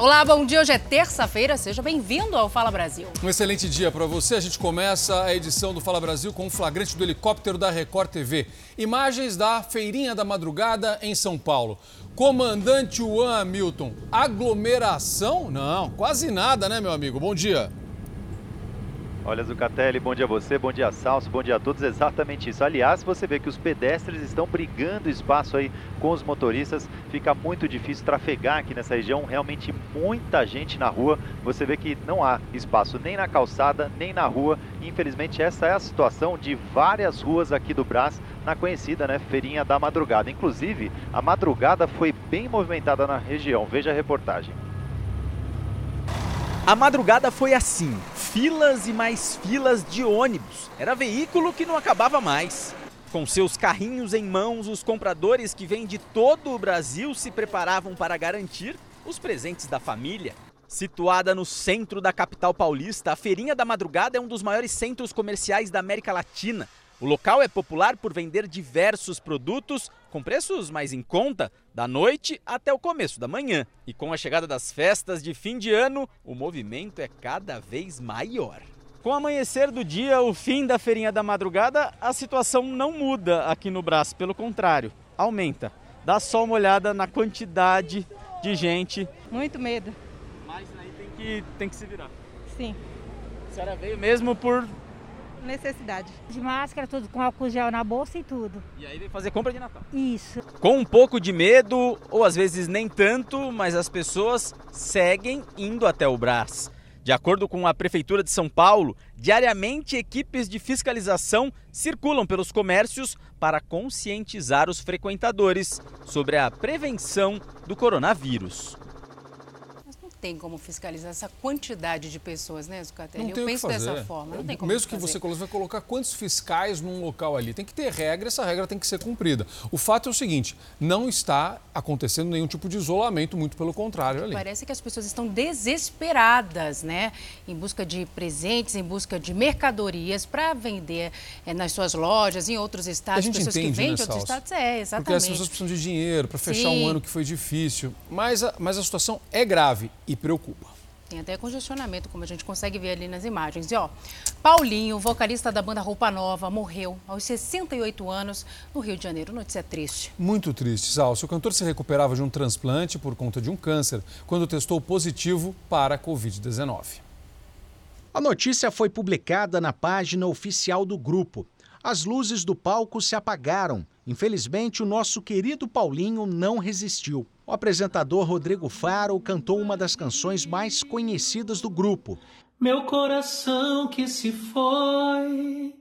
Olá, bom dia. Hoje é terça-feira. Seja bem-vindo ao Fala Brasil. Um excelente dia para você. A gente começa a edição do Fala Brasil com um flagrante do helicóptero da Record TV. Imagens da Feirinha da Madrugada em São Paulo. Comandante Juan Hamilton, aglomeração? Não, quase nada, né, meu amigo? Bom dia. Olha, Zucatelli, bom dia a você, bom dia Salso, bom dia a todos. Exatamente isso. Aliás, você vê que os pedestres estão brigando espaço aí com os motoristas. Fica muito difícil trafegar aqui nessa região. Realmente muita gente na rua. Você vê que não há espaço nem na calçada, nem na rua. Infelizmente, essa é a situação de várias ruas aqui do Brás, na conhecida né, Feirinha da Madrugada. Inclusive, a madrugada foi bem movimentada na região. Veja a reportagem. A madrugada foi assim: filas e mais filas de ônibus. Era veículo que não acabava mais. Com seus carrinhos em mãos, os compradores que vêm de todo o Brasil se preparavam para garantir os presentes da família. Situada no centro da capital paulista, a Feirinha da Madrugada é um dos maiores centros comerciais da América Latina. O local é popular por vender diversos produtos com preços mais em conta, da noite até o começo da manhã. E com a chegada das festas de fim de ano, o movimento é cada vez maior. Com o amanhecer do dia, o fim da feirinha da madrugada, a situação não muda aqui no Brás, pelo contrário, aumenta. Dá só uma olhada na quantidade de gente. Muito medo. Mas aí tem que, tem que se virar. Sim. A senhora veio mesmo por necessidade. De máscara, tudo com álcool gel na bolsa e tudo. E aí veio fazer compra de Natal. Isso. Com um pouco de medo, ou às vezes nem tanto, mas as pessoas seguem indo até o Brás. De acordo com a Prefeitura de São Paulo, diariamente equipes de fiscalização circulam pelos comércios para conscientizar os frequentadores sobre a prevenção do coronavírus tem como fiscalizar essa quantidade de pessoas, né, Zucatelli? Não tem Eu penso dessa forma. Não tem como Mesmo que fazer. você vai colocar quantos fiscais num local ali. Tem que ter regra, essa regra tem que ser cumprida. O fato é o seguinte: não está acontecendo nenhum tipo de isolamento, muito pelo contrário ali. Parece que as pessoas estão desesperadas, né? Em busca de presentes, em busca de mercadorias para vender é, nas suas lojas, em outros estados, a gente pessoas entende, que vendem né, outros estados. É, exatamente. Porque as pessoas precisam de dinheiro para fechar Sim. um ano que foi difícil. Mas a, mas a situação é grave e preocupa. Tem até congestionamento, como a gente consegue ver ali nas imagens. E ó, Paulinho, vocalista da banda Roupa Nova, morreu aos 68 anos no Rio de Janeiro. Notícia triste. Muito triste, Salso. O cantor se recuperava de um transplante por conta de um câncer quando testou positivo para a Covid-19. A notícia foi publicada na página oficial do grupo. As luzes do palco se apagaram. Infelizmente, o nosso querido Paulinho não resistiu. O apresentador Rodrigo Faro cantou uma das canções mais conhecidas do grupo. Meu coração que se foi,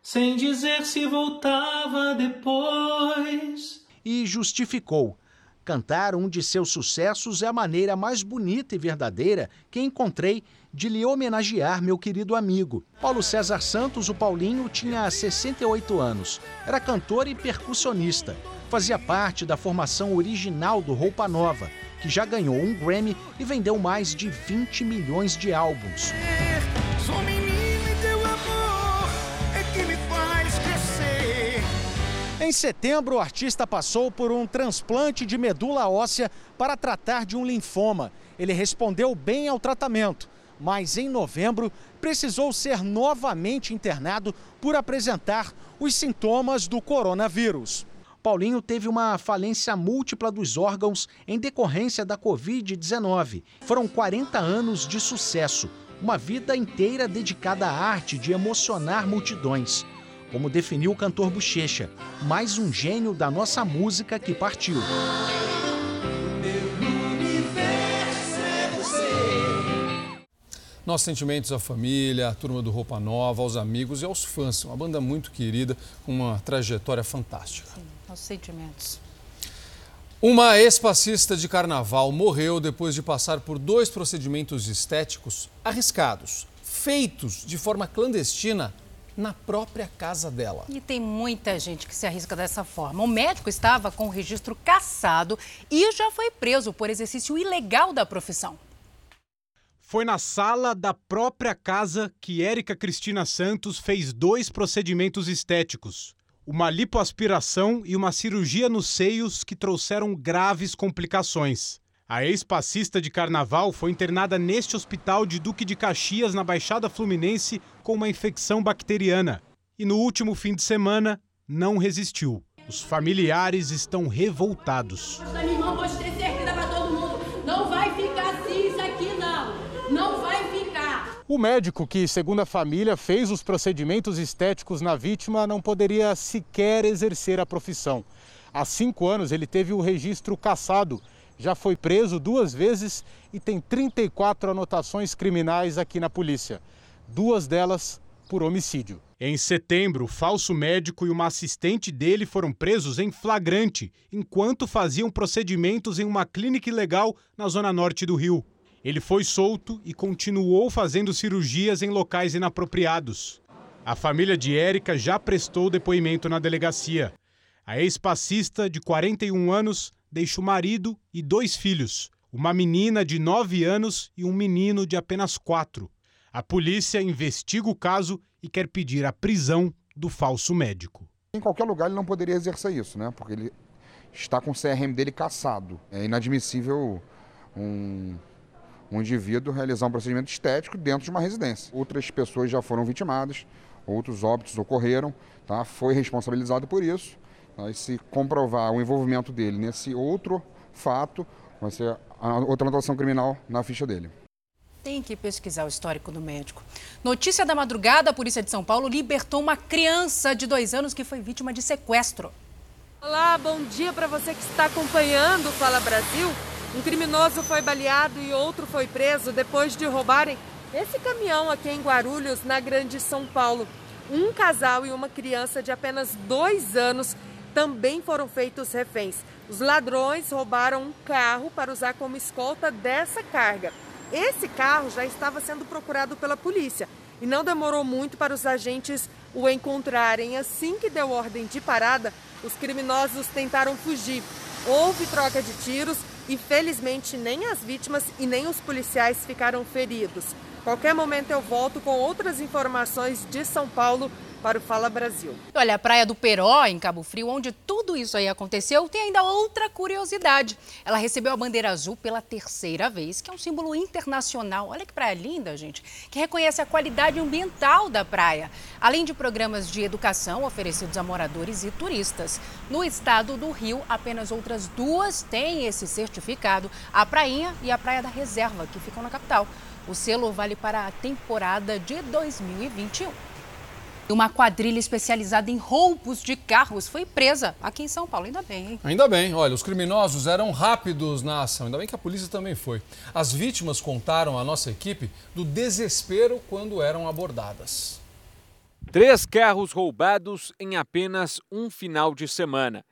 sem dizer se voltava depois. E justificou. Cantar um de seus sucessos é a maneira mais bonita e verdadeira que encontrei de lhe homenagear meu querido amigo. Paulo César Santos, o Paulinho, tinha 68 anos. Era cantor e percussionista. Fazia parte da formação original do Roupa Nova, que já ganhou um Grammy e vendeu mais de 20 milhões de álbuns. Em setembro, o artista passou por um transplante de medula óssea para tratar de um linfoma. Ele respondeu bem ao tratamento, mas em novembro precisou ser novamente internado por apresentar os sintomas do coronavírus. Paulinho teve uma falência múltipla dos órgãos em decorrência da Covid-19. Foram 40 anos de sucesso, uma vida inteira dedicada à arte de emocionar multidões. Como definiu o cantor Bochecha, mais um gênio da nossa música que partiu. Nossos sentimentos à família, à turma do Roupa Nova, aos amigos e aos fãs. Uma banda muito querida, com uma trajetória fantástica. Sim, nossos sentimentos. Uma ex-passista de carnaval morreu depois de passar por dois procedimentos estéticos arriscados, feitos de forma clandestina na própria casa dela. E tem muita gente que se arrisca dessa forma. O médico estava com o registro cassado e já foi preso por exercício ilegal da profissão. Foi na sala da própria casa que Érica Cristina Santos fez dois procedimentos estéticos. Uma lipoaspiração e uma cirurgia nos seios que trouxeram graves complicações. A ex-passista de carnaval foi internada neste hospital de Duque de Caxias, na Baixada Fluminense, com uma infecção bacteriana. E no último fim de semana, não resistiu. Os familiares estão revoltados. Assim. O médico que, segundo a família, fez os procedimentos estéticos na vítima não poderia sequer exercer a profissão. Há cinco anos ele teve o registro cassado, já foi preso duas vezes e tem 34 anotações criminais aqui na polícia. Duas delas por homicídio. Em setembro, o falso médico e uma assistente dele foram presos em flagrante enquanto faziam procedimentos em uma clínica ilegal na zona norte do Rio. Ele foi solto e continuou fazendo cirurgias em locais inapropriados. A família de Érica já prestou depoimento na delegacia. A ex-passista, de 41 anos, deixa o marido e dois filhos, uma menina de 9 anos e um menino de apenas 4. A polícia investiga o caso e quer pedir a prisão do falso médico. Em qualquer lugar ele não poderia exercer isso, né? Porque ele está com o CRM dele caçado. É inadmissível um, um indivíduo realizar um procedimento estético dentro de uma residência. Outras pessoas já foram vitimadas, outros óbitos ocorreram, tá? Foi responsabilizado por isso. E se comprovar o envolvimento dele nesse outro fato, vai ser outra anotação criminal na ficha dele. Tem que pesquisar o histórico do médico. Notícia da madrugada: a polícia de São Paulo libertou uma criança de dois anos que foi vítima de sequestro. Olá, bom dia para você que está acompanhando o Fala Brasil. Um criminoso foi baleado e outro foi preso depois de roubarem esse caminhão aqui em Guarulhos, na Grande São Paulo. Um casal e uma criança de apenas dois anos também foram feitos reféns. Os ladrões roubaram um carro para usar como escolta dessa carga. Esse carro já estava sendo procurado pela polícia e não demorou muito para os agentes o encontrarem. Assim que deu ordem de parada, os criminosos tentaram fugir. Houve troca de tiros e felizmente nem as vítimas e nem os policiais ficaram feridos. Qualquer momento eu volto com outras informações de São Paulo para o Fala Brasil. Olha, a Praia do Peró, em Cabo Frio, onde tudo isso aí aconteceu, tem ainda outra curiosidade. Ela recebeu a bandeira azul pela terceira vez, que é um símbolo internacional. Olha que praia linda, gente, que reconhece a qualidade ambiental da praia, além de programas de educação oferecidos a moradores e turistas. No estado do Rio, apenas outras duas têm esse certificado, a Prainha e a Praia da Reserva, que ficam na capital. O selo vale para a temporada de 2021. Uma quadrilha especializada em roubos de carros foi presa aqui em São Paulo. Ainda bem, hein? Ainda bem. Olha, os criminosos eram rápidos na ação. Ainda bem que a polícia também foi. As vítimas contaram à nossa equipe do desespero quando eram abordadas. Três carros roubados em apenas um final de semana.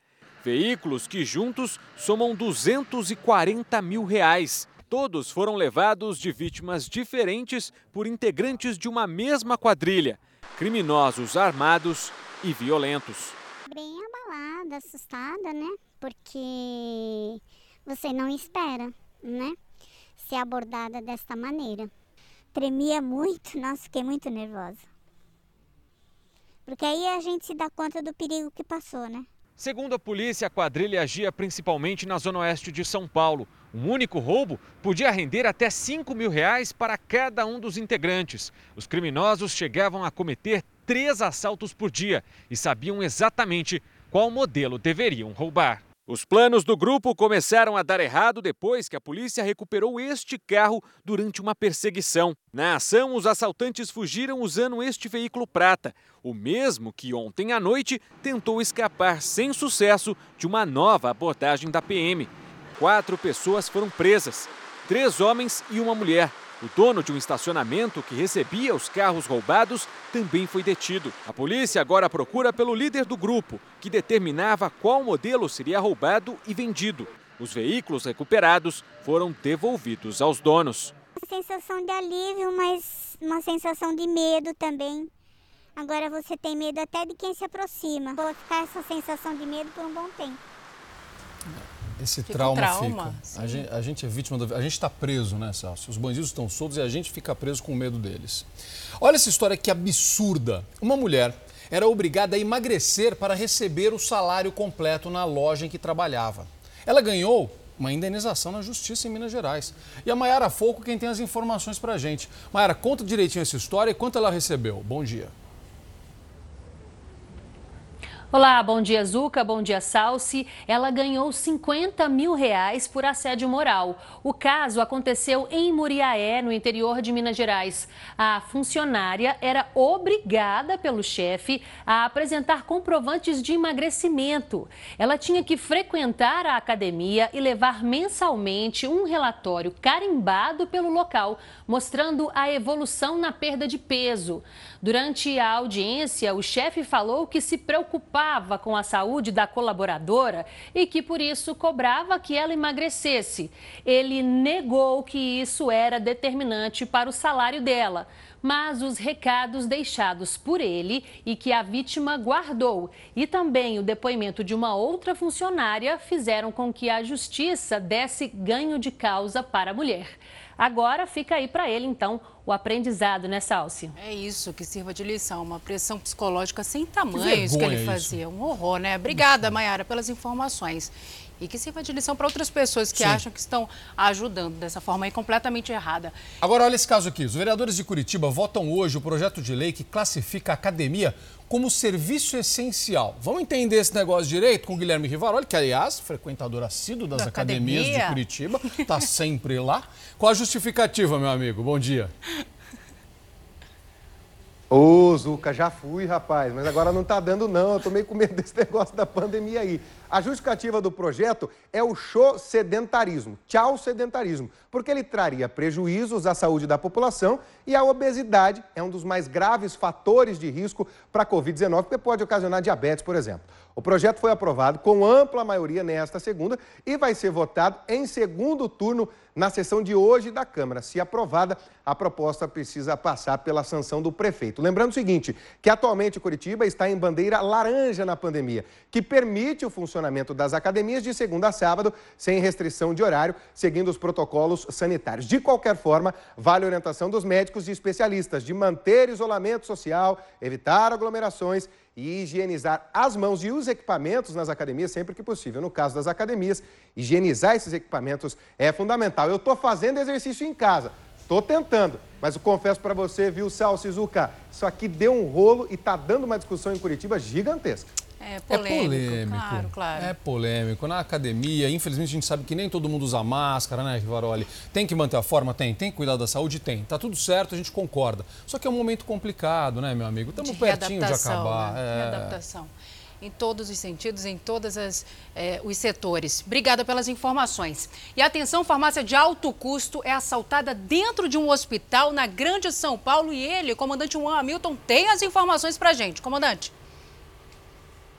Veículos que juntos somam 240 mil reais. Todos foram levados de vítimas diferentes por integrantes de uma mesma quadrilha criminosos armados e violentos. Bem abalada, assustada, né? Porque você não espera, né? Ser abordada desta maneira. Tremia muito, nossa, fiquei muito nervosa. Porque aí a gente se dá conta do perigo que passou, né? Segundo a polícia, a quadrilha agia principalmente na zona oeste de São Paulo. Um único roubo podia render até 5 mil reais para cada um dos integrantes. Os criminosos chegavam a cometer três assaltos por dia e sabiam exatamente qual modelo deveriam roubar. Os planos do grupo começaram a dar errado depois que a polícia recuperou este carro durante uma perseguição. Na ação, os assaltantes fugiram usando este veículo prata, o mesmo que ontem à noite tentou escapar sem sucesso de uma nova abordagem da PM. Quatro pessoas foram presas, três homens e uma mulher. O dono de um estacionamento que recebia os carros roubados também foi detido. A polícia agora procura pelo líder do grupo, que determinava qual modelo seria roubado e vendido. Os veículos recuperados foram devolvidos aos donos. Uma sensação de alívio, mas uma sensação de medo também. Agora você tem medo até de quem se aproxima. Vou ficar essa sensação de medo por um bom tempo. Esse fica trauma, trauma, fica. A gente, a gente, é vítima do. A gente está preso, né, Celso? Os bandidos estão soltos e a gente fica preso com medo deles. Olha essa história que absurda. Uma mulher era obrigada a emagrecer para receber o salário completo na loja em que trabalhava. Ela ganhou uma indenização na justiça em Minas Gerais. E a Maiara Foco quem tem as informações para a gente. Maiara, conta direitinho essa história e quanto ela recebeu. Bom dia. Olá, bom dia Zuca, bom dia Salsi. Ela ganhou 50 mil reais por assédio moral. O caso aconteceu em Muriaé, no interior de Minas Gerais. A funcionária era obrigada pelo chefe a apresentar comprovantes de emagrecimento. Ela tinha que frequentar a academia e levar mensalmente um relatório carimbado pelo local, mostrando a evolução na perda de peso. Durante a audiência, o chefe falou que se preocupava com a saúde da colaboradora e que por isso cobrava que ela emagrecesse. Ele negou que isso era determinante para o salário dela mas os recados deixados por ele e que a vítima guardou e também o depoimento de uma outra funcionária fizeram com que a justiça desse ganho de causa para a mulher. Agora fica aí para ele, então, o aprendizado, né, Salsi? É isso, que sirva de lição. Uma pressão psicológica sem tamanhos que, que ele fazia. Isso. Um horror, né? Obrigada, Mayara, pelas informações. E que sirva de lição para outras pessoas que Sim. acham que estão ajudando dessa forma aí completamente errada. Agora, olha esse caso aqui. Os vereadores de Curitiba votam hoje o projeto de lei que classifica a academia como serviço essencial. Vamos entender esse negócio direito com o Guilherme Rivaroli, que, aliás, frequentador assíduo das da academias academia. de Curitiba, está sempre lá. Qual a justificativa, meu amigo? Bom dia. Ô, Zuca, já fui, rapaz, mas agora não tá dando não, eu tô meio com medo desse negócio da pandemia aí. A justificativa do projeto é o show sedentarismo, tchau sedentarismo, porque ele traria prejuízos à saúde da população e a obesidade é um dos mais graves fatores de risco para a Covid-19, porque pode ocasionar diabetes, por exemplo. O projeto foi aprovado com ampla maioria nesta segunda e vai ser votado em segundo turno na sessão de hoje da Câmara. Se aprovada, a proposta precisa passar pela sanção do prefeito. Lembrando o seguinte, que atualmente Curitiba está em bandeira laranja na pandemia, que permite o funcionamento das academias de segunda a sábado, sem restrição de horário, seguindo os protocolos sanitários. De qualquer forma, vale a orientação dos médicos e especialistas de manter isolamento social, evitar aglomerações e higienizar as mãos e os equipamentos nas academias sempre que possível. No caso das academias, higienizar esses equipamentos é fundamental. Eu estou fazendo exercício em casa, estou tentando, mas eu confesso para você, viu, Sal Sizuka, isso aqui deu um rolo e está dando uma discussão em Curitiba gigantesca. É polêmico, é polêmico. Claro, claro. É polêmico. Na academia, infelizmente, a gente sabe que nem todo mundo usa máscara, né, Rivaroli? Tem que manter a forma? Tem. Tem que cuidar da saúde? Tem. Tá tudo certo, a gente concorda. Só que é um momento complicado, né, meu amigo? Estamos pertinho de acabar. Né? É... Readaptação. Em todos os sentidos, em todos é, os setores. Obrigada pelas informações. E atenção, farmácia de alto custo é assaltada dentro de um hospital na Grande São Paulo e ele, comandante Juan Hamilton, tem as informações pra gente. Comandante.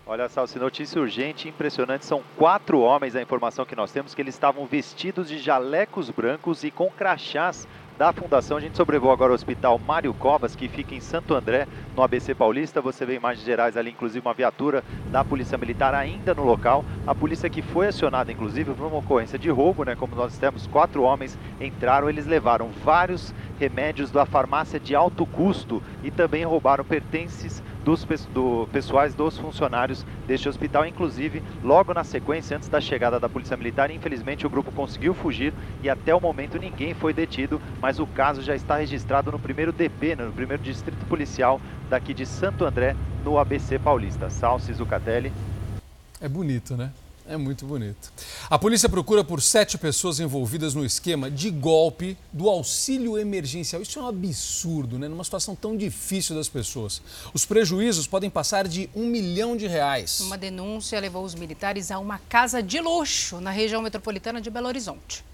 Olha, Salsi, notícia urgente, impressionante. São quatro homens, a informação que nós temos, que eles estavam vestidos de jalecos brancos e com crachás da Fundação. A gente sobrevoou agora o Hospital Mário Covas, que fica em Santo André, no ABC Paulista. Você vê imagens gerais ali, inclusive uma viatura da Polícia Militar ainda no local. A polícia que foi acionada, inclusive, por uma ocorrência de roubo, né? Como nós temos, quatro homens entraram, eles levaram vários remédios da farmácia de alto custo e também roubaram pertences dos do, pessoais dos funcionários deste hospital. Inclusive, logo na sequência, antes da chegada da Polícia Militar, infelizmente o grupo conseguiu fugir e até o momento ninguém foi detido, mas o caso já está registrado no primeiro DP, no primeiro distrito policial daqui de Santo André, no ABC Paulista. Salce Zucatelli. É bonito, né? É muito bonito. A polícia procura por sete pessoas envolvidas no esquema de golpe do auxílio emergencial. Isso é um absurdo, né? Numa situação tão difícil das pessoas. Os prejuízos podem passar de um milhão de reais. Uma denúncia levou os militares a uma casa de luxo na região metropolitana de Belo Horizonte.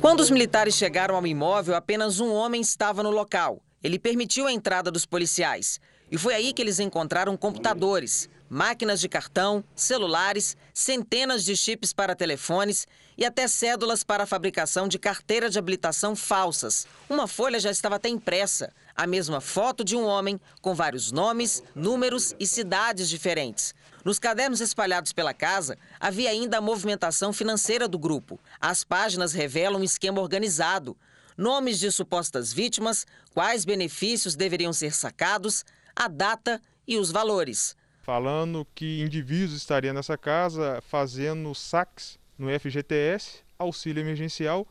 Quando os militares chegaram ao imóvel, apenas um homem estava no local. Ele permitiu a entrada dos policiais. E foi aí que eles encontraram computadores máquinas de cartão, celulares, centenas de chips para telefones e até cédulas para a fabricação de carteira de habilitação falsas. Uma folha já estava até impressa, a mesma foto de um homem com vários nomes, números e cidades diferentes. Nos cadernos espalhados pela casa, havia ainda a movimentação financeira do grupo. As páginas revelam um esquema organizado. Nomes de supostas vítimas, quais benefícios deveriam ser sacados, a data e os valores falando que indivíduos estariam nessa casa fazendo saques no FGTS, auxílio emergencial,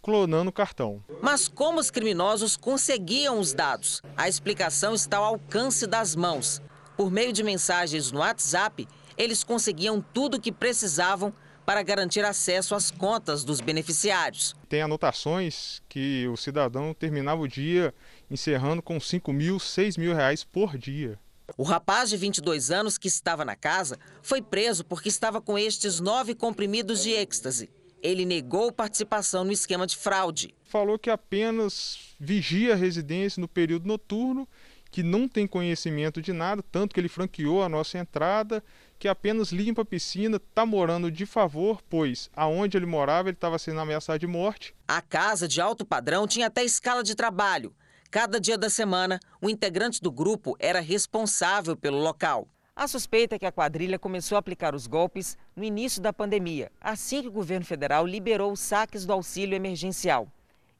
clonando o cartão. Mas como os criminosos conseguiam os dados? A explicação está ao alcance das mãos. Por meio de mensagens no WhatsApp, eles conseguiam tudo o que precisavam para garantir acesso às contas dos beneficiários. Tem anotações que o cidadão terminava o dia encerrando com 5 mil, 6 mil reais por dia. O rapaz de 22 anos que estava na casa foi preso porque estava com estes nove comprimidos de êxtase. Ele negou participação no esquema de fraude. Falou que apenas vigia a residência no período noturno, que não tem conhecimento de nada, tanto que ele franqueou a nossa entrada, que apenas limpa a piscina, está morando de favor, pois aonde ele morava ele estava sendo ameaçado de morte. A casa de alto padrão tinha até escala de trabalho. Cada dia da semana, o integrante do grupo era responsável pelo local. A suspeita é que a quadrilha começou a aplicar os golpes no início da pandemia, assim que o governo federal liberou os saques do auxílio emergencial.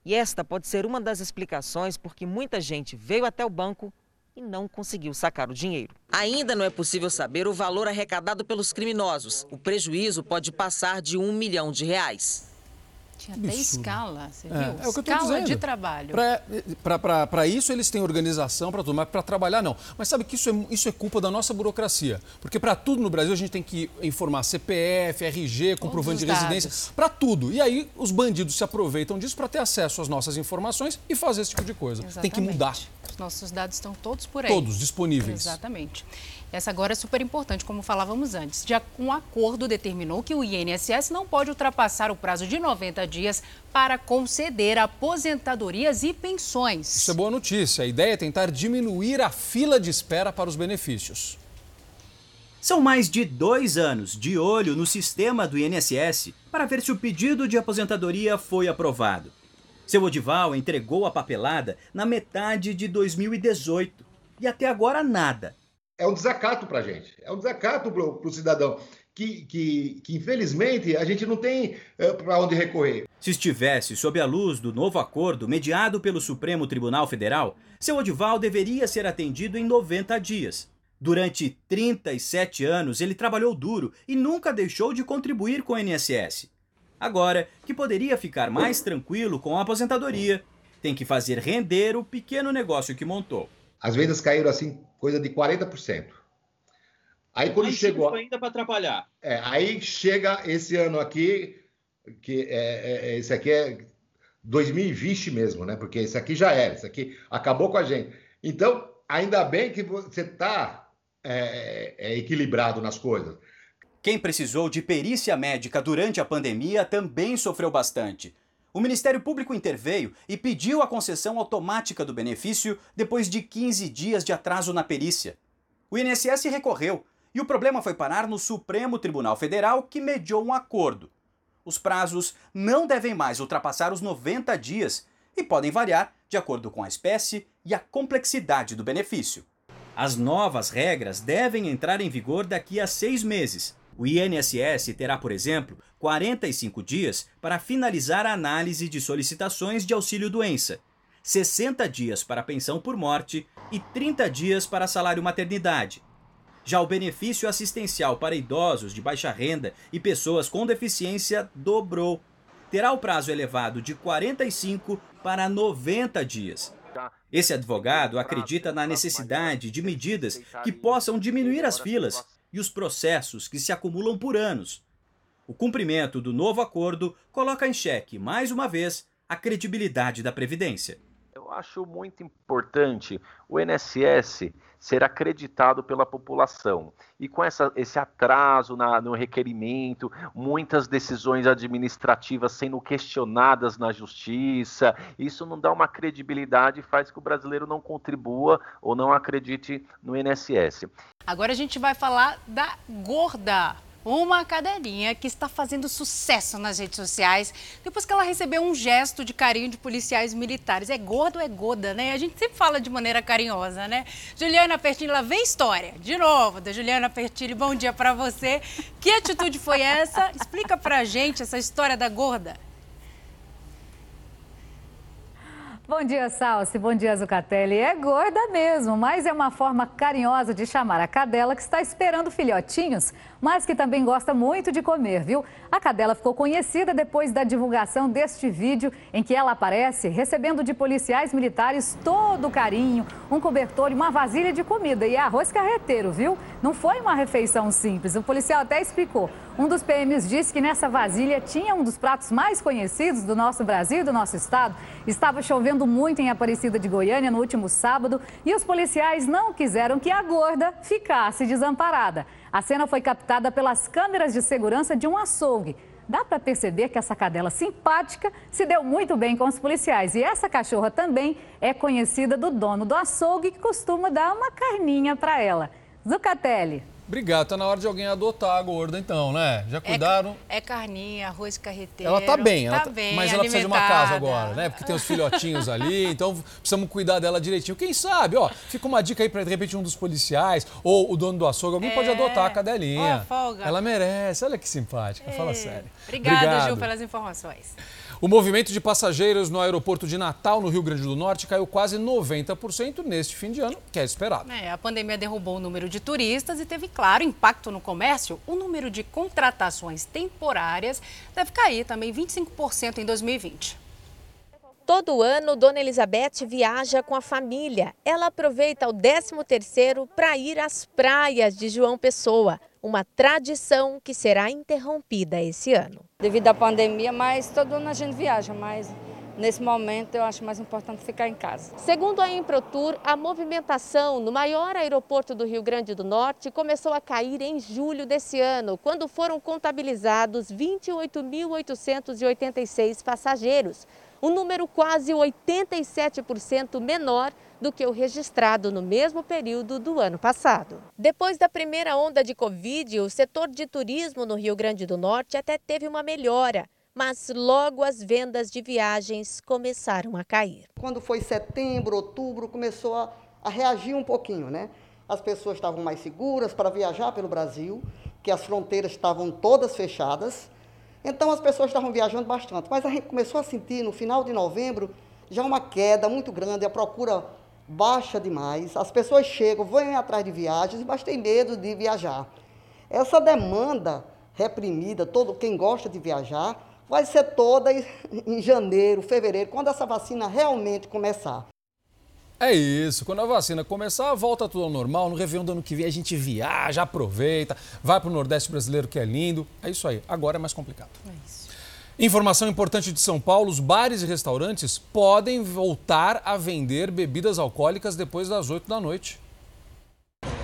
E esta pode ser uma das explicações por que muita gente veio até o banco e não conseguiu sacar o dinheiro. Ainda não é possível saber o valor arrecadado pelos criminosos. O prejuízo pode passar de um milhão de reais. Tinha até escala, você É, viu? é o que eu escala dizendo. de trabalho. Para isso eles têm organização para tudo, mas para trabalhar não. Mas sabe que isso é, isso é culpa da nossa burocracia. Porque para tudo no Brasil a gente tem que informar CPF, RG, comprovante de residência, para tudo. E aí os bandidos se aproveitam disso para ter acesso às nossas informações e fazer esse tipo de coisa. Tem que Exatamente. mudar. Os nossos dados estão todos por aí. Todos disponíveis. Exatamente. Essa agora é super importante, como falávamos antes. Já um acordo determinou que o INSS não pode ultrapassar o prazo de 90 dias para conceder aposentadorias e pensões. Isso é boa notícia. A ideia é tentar diminuir a fila de espera para os benefícios. São mais de dois anos de olho no sistema do INSS para ver se o pedido de aposentadoria foi aprovado. Seu Odival entregou a papelada na metade de 2018 e até agora nada. É um desacato para a gente, é um desacato para o cidadão, que, que, que infelizmente a gente não tem para onde recorrer. Se estivesse sob a luz do novo acordo mediado pelo Supremo Tribunal Federal, seu Odival deveria ser atendido em 90 dias. Durante 37 anos, ele trabalhou duro e nunca deixou de contribuir com o INSS. Agora, que poderia ficar mais tranquilo com a aposentadoria, tem que fazer render o pequeno negócio que montou. As vendas caíram assim, coisa de 40%. Aí quando Mais chegou. tempo ainda para trabalhar. É, aí chega esse ano aqui, que é, é- esse aqui é 2020 mesmo, né? Porque esse aqui já era, esse aqui acabou com a gente. Então, ainda bem que você está equilibrado nas coisas. Quem precisou de perícia médica durante a pandemia também sofreu bastante. O Ministério Público interveio e pediu a concessão automática do benefício depois de 15 dias de atraso na perícia. O INSS recorreu e o problema foi parar no Supremo Tribunal Federal, que mediou um acordo. Os prazos não devem mais ultrapassar os 90 dias e podem variar de acordo com a espécie e a complexidade do benefício. As novas regras devem entrar em vigor daqui a seis meses. O INSS terá, por exemplo, 45 dias para finalizar a análise de solicitações de auxílio-doença, 60 dias para pensão por morte e 30 dias para salário maternidade. Já o benefício assistencial para idosos de baixa renda e pessoas com deficiência dobrou. Terá o prazo elevado de 45 para 90 dias. Esse advogado acredita na necessidade de medidas que possam diminuir as filas e os processos que se acumulam por anos. O cumprimento do novo acordo coloca em xeque, mais uma vez, a credibilidade da Previdência. Eu acho muito importante o INSS ser acreditado pela população. E com essa, esse atraso na, no requerimento, muitas decisões administrativas sendo questionadas na justiça, isso não dá uma credibilidade e faz que o brasileiro não contribua ou não acredite no INSS. Agora a gente vai falar da gorda. Uma cadelinha que está fazendo sucesso nas redes sociais depois que ela recebeu um gesto de carinho de policiais militares. É gordo é gorda, né? A gente sempre fala de maneira carinhosa, né? Juliana Pertilli, lá vem história. De novo, da Juliana Pertilli, bom dia para você. Que atitude foi essa? Explica pra gente essa história da gorda. Bom dia, Salsi. Bom dia, Zucatelli. É gorda mesmo, mas é uma forma carinhosa de chamar a cadela que está esperando filhotinhos, mas que também gosta muito de comer, viu? A cadela ficou conhecida depois da divulgação deste vídeo em que ela aparece recebendo de policiais militares todo o carinho, um cobertor e uma vasilha de comida e arroz carreteiro, viu? Não foi uma refeição simples. O policial até explicou. Um dos PMs disse que nessa vasilha tinha um dos pratos mais conhecidos do nosso Brasil e do nosso estado. Estava chovendo muito em Aparecida de Goiânia no último sábado e os policiais não quiseram que a gorda ficasse desamparada. A cena foi captada pelas câmeras de segurança de um açougue. Dá para perceber que essa cadela simpática se deu muito bem com os policiais. E essa cachorra também é conhecida do dono do açougue, que costuma dar uma carninha para ela. Zucatelli. Obrigado, tá na hora de alguém adotar a gorda então, né? Já cuidaram? É, é carninha, arroz carreteiro. Ela tá bem, ela tá, bem, mas ela precisa de uma casa agora, né? Porque tem os filhotinhos ali, então precisamos cuidar dela direitinho. Quem sabe, ó, fica uma dica aí para de repente um dos policiais ou o dono do açougue, alguém é. pode adotar a cadelinha. Folga. Ela merece, olha que simpática, é. fala sério. Obrigada, Obrigado. Gil, pelas informações. O movimento de passageiros no aeroporto de Natal, no Rio Grande do Norte, caiu quase 90% neste fim de ano, que é esperado. É, a pandemia derrubou o número de turistas e teve, claro, impacto no comércio. O número de contratações temporárias deve cair também 25% em 2020. Todo ano, Dona Elizabeth viaja com a família. Ela aproveita o 13º para ir às praias de João Pessoa uma tradição que será interrompida esse ano. Devido à pandemia, mas todo ano a gente viaja, mas nesse momento eu acho mais importante ficar em casa. Segundo a Improtur, a movimentação no maior aeroporto do Rio Grande do Norte começou a cair em julho desse ano, quando foram contabilizados 28.886 passageiros, um número quase 87% menor do que o registrado no mesmo período do ano passado. Depois da primeira onda de Covid, o setor de turismo no Rio Grande do Norte até teve uma melhora. Mas logo as vendas de viagens começaram a cair. Quando foi setembro, outubro, começou a, a reagir um pouquinho, né? As pessoas estavam mais seguras para viajar pelo Brasil, que as fronteiras estavam todas fechadas. Então as pessoas estavam viajando bastante. Mas a gente começou a sentir no final de novembro já uma queda muito grande, a procura baixa demais, as pessoas chegam, vão atrás de viagens, mas têm medo de viajar. Essa demanda reprimida, todo quem gosta de viajar, vai ser toda em janeiro, fevereiro, quando essa vacina realmente começar. É isso, quando a vacina começar, volta tudo ao normal. No Réveillon do ano que vem a gente viaja, aproveita, vai para o Nordeste brasileiro que é lindo. É isso aí, agora é mais complicado. É isso. Informação importante de São Paulo: os bares e restaurantes podem voltar a vender bebidas alcoólicas depois das 8 da noite.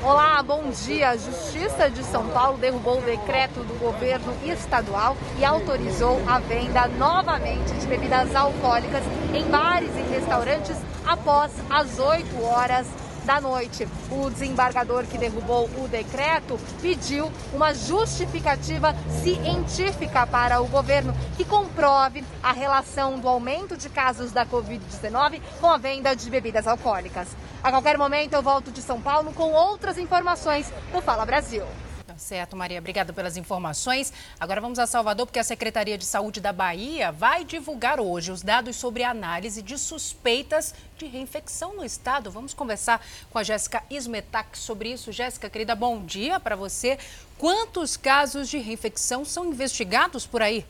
Olá, bom dia. A Justiça de São Paulo derrubou o decreto do governo estadual e autorizou a venda novamente de bebidas alcoólicas em bares e restaurantes após as 8 horas da noite. O desembargador que derrubou o decreto pediu uma justificativa científica para o governo que comprove a relação do aumento de casos da Covid-19 com a venda de bebidas alcoólicas. A qualquer momento eu volto de São Paulo com outras informações no Fala Brasil. Certo, Maria. Obrigada pelas informações. Agora vamos a Salvador, porque a Secretaria de Saúde da Bahia vai divulgar hoje os dados sobre a análise de suspeitas de reinfecção no estado. Vamos conversar com a Jéssica Ismetac sobre isso. Jéssica, querida, bom dia para você. Quantos casos de reinfecção são investigados por aí?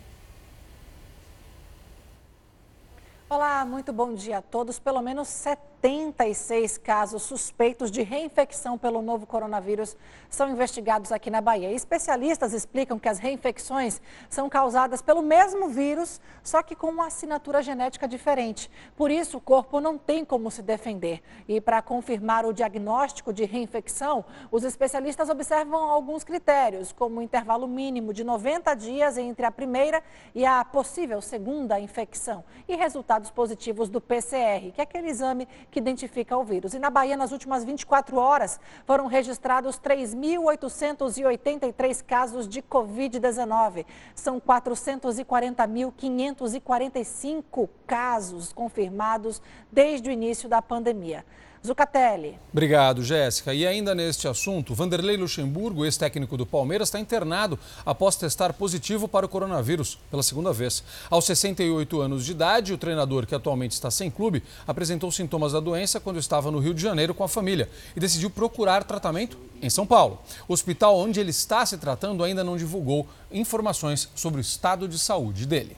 Olá, muito bom dia a todos. Pelo menos 76 casos suspeitos de reinfecção pelo novo coronavírus são investigados aqui na Bahia. Especialistas explicam que as reinfecções são causadas pelo mesmo vírus, só que com uma assinatura genética diferente. Por isso, o corpo não tem como se defender. E para confirmar o diagnóstico de reinfecção, os especialistas observam alguns critérios, como o intervalo mínimo de 90 dias entre a primeira e a possível segunda infecção e resultados resultados positivos do PCR, que é aquele exame que identifica o vírus. E na Bahia, nas últimas 24 horas, foram registrados 3.883 casos de Covid-19. São 440.545 casos confirmados desde o início da pandemia. Zucatelli. Obrigado, Jéssica. E ainda neste assunto, Vanderlei Luxemburgo, ex-técnico do Palmeiras, está internado após testar positivo para o coronavírus pela segunda vez. Aos 68 anos de idade, o treinador, que atualmente está sem clube, apresentou sintomas da doença quando estava no Rio de Janeiro com a família e decidiu procurar tratamento em São Paulo. O hospital onde ele está se tratando ainda não divulgou informações sobre o estado de saúde dele.